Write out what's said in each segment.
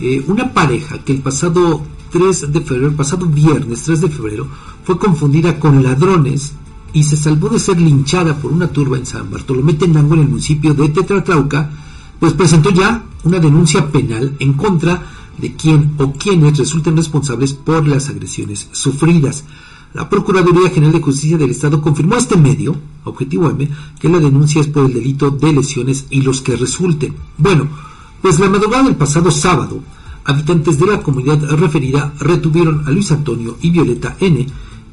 eh, una pareja que el pasado 3 de febrero, el pasado viernes 3 de febrero, fue confundida con ladrones y se salvó de ser linchada por una turba en San Bartolomé Tenango en el municipio de Tetratlauca, pues presentó ya una denuncia penal en contra de quien o quienes resulten responsables por las agresiones sufridas. La Procuraduría General de Justicia del Estado confirmó a este medio, Objetivo M, que la denuncia es por el delito de lesiones y los que resulten. Bueno, pues la madrugada del pasado sábado, habitantes de la comunidad referida retuvieron a Luis Antonio y Violeta N,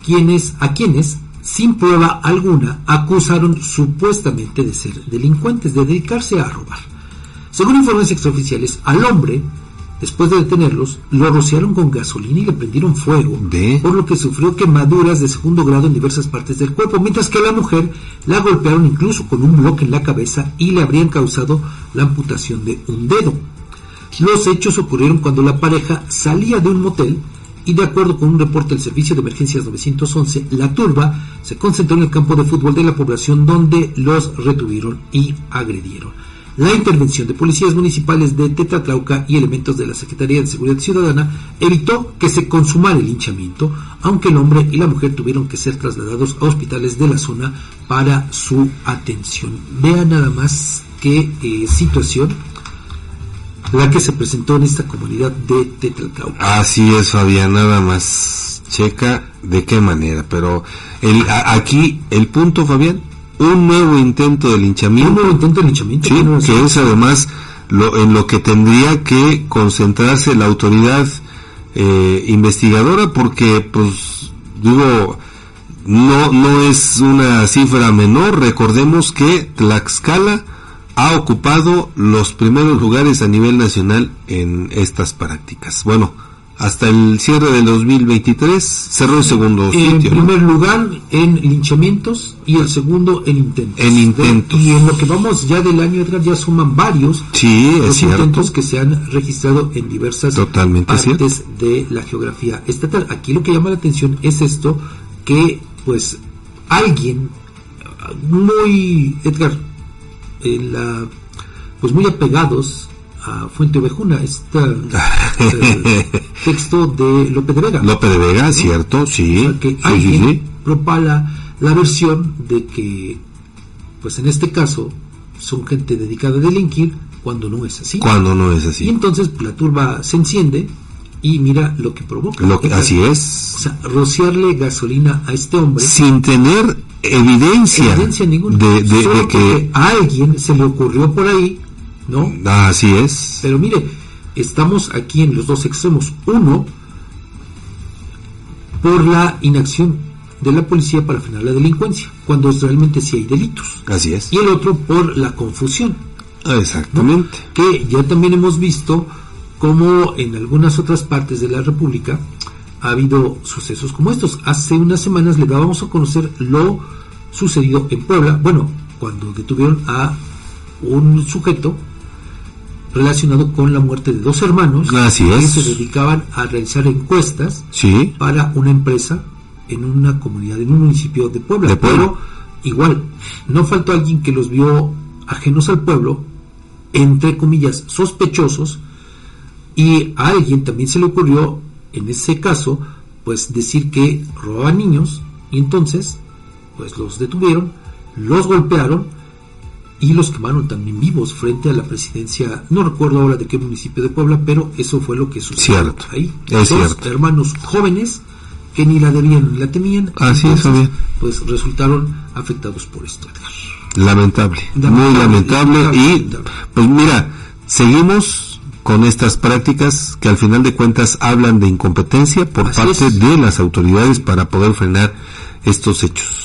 quienes, a quienes, sin prueba alguna, acusaron supuestamente de ser delincuentes, de dedicarse a robar. Según informes extraoficiales, al hombre Después de detenerlos, lo rociaron con gasolina y le prendieron fuego, por lo que sufrió quemaduras de segundo grado en diversas partes del cuerpo, mientras que a la mujer la golpearon incluso con un bloque en la cabeza y le habrían causado la amputación de un dedo. Los hechos ocurrieron cuando la pareja salía de un motel y de acuerdo con un reporte del Servicio de Emergencias 911, la turba se concentró en el campo de fútbol de la población donde los retuvieron y agredieron. La intervención de policías municipales de Tetatlauca y elementos de la Secretaría de Seguridad Ciudadana evitó que se consumara el linchamiento, aunque el hombre y la mujer tuvieron que ser trasladados a hospitales de la zona para su atención. Vean nada más qué eh, situación la que se presentó en esta comunidad de Tetalcauca. Así es, Fabián, nada más checa de qué manera, pero el, aquí el punto, Fabián, un nuevo intento de linchamiento. Un nuevo intento de linchamiento. Sí, que es además lo, en lo que tendría que concentrarse la autoridad eh, investigadora, porque, pues, digo, no, no es una cifra menor. Recordemos que Tlaxcala ha ocupado los primeros lugares a nivel nacional en estas prácticas. Bueno, hasta el cierre del 2023 cerró el segundo en primer lugar en linchamientos y el segundo en intentos. En intentos. Y en lo que vamos ya del año atrás ya suman varios sí, los intentos que se han registrado en diversas partes de la geografía estatal. Aquí lo que llama la atención es esto que pues alguien muy Edgar en la pues muy apegados Fuente Ovejuna, este texto de López de Vega. López de Vega, cierto, sí. que alguien propala la versión de que, pues en este caso, son gente dedicada a delinquir cuando no es así. Cuando no es así. Y entonces la turba se enciende y mira lo que provoca. Lo que, así es. O sea, rociarle gasolina a este hombre. Sin tener evidencia, ninguna. De, de que a alguien se le ocurrió por ahí ¿no? Así es. Pero mire, estamos aquí en los dos extremos. Uno, por la inacción de la policía para frenar la delincuencia, cuando realmente sí hay delitos. Así es. Y el otro por la confusión. Exactamente. Que ya también hemos visto como en algunas otras partes de la República ha habido sucesos como estos. Hace unas semanas le dábamos a conocer lo sucedido en Puebla, bueno, cuando detuvieron a un sujeto relacionado con la muerte de dos hermanos que se dedicaban a realizar encuestas para una empresa en una comunidad, en un municipio de Puebla. Pero igual, no faltó alguien que los vio ajenos al pueblo, entre comillas, sospechosos, y a alguien también se le ocurrió, en ese caso, pues decir que robaban niños, y entonces, pues los detuvieron, los golpearon, y los quemaron también vivos frente a la presidencia, no recuerdo ahora de qué municipio de Puebla, pero eso fue lo que sucedió cierto, ahí. Es Dos hermanos jóvenes que ni la debían ni la temían, Así pues resultaron afectados por esto. Lamentable, muy lamentable, y pues mira, seguimos con estas prácticas que al final de cuentas hablan de incompetencia por parte de las autoridades para poder frenar estos hechos.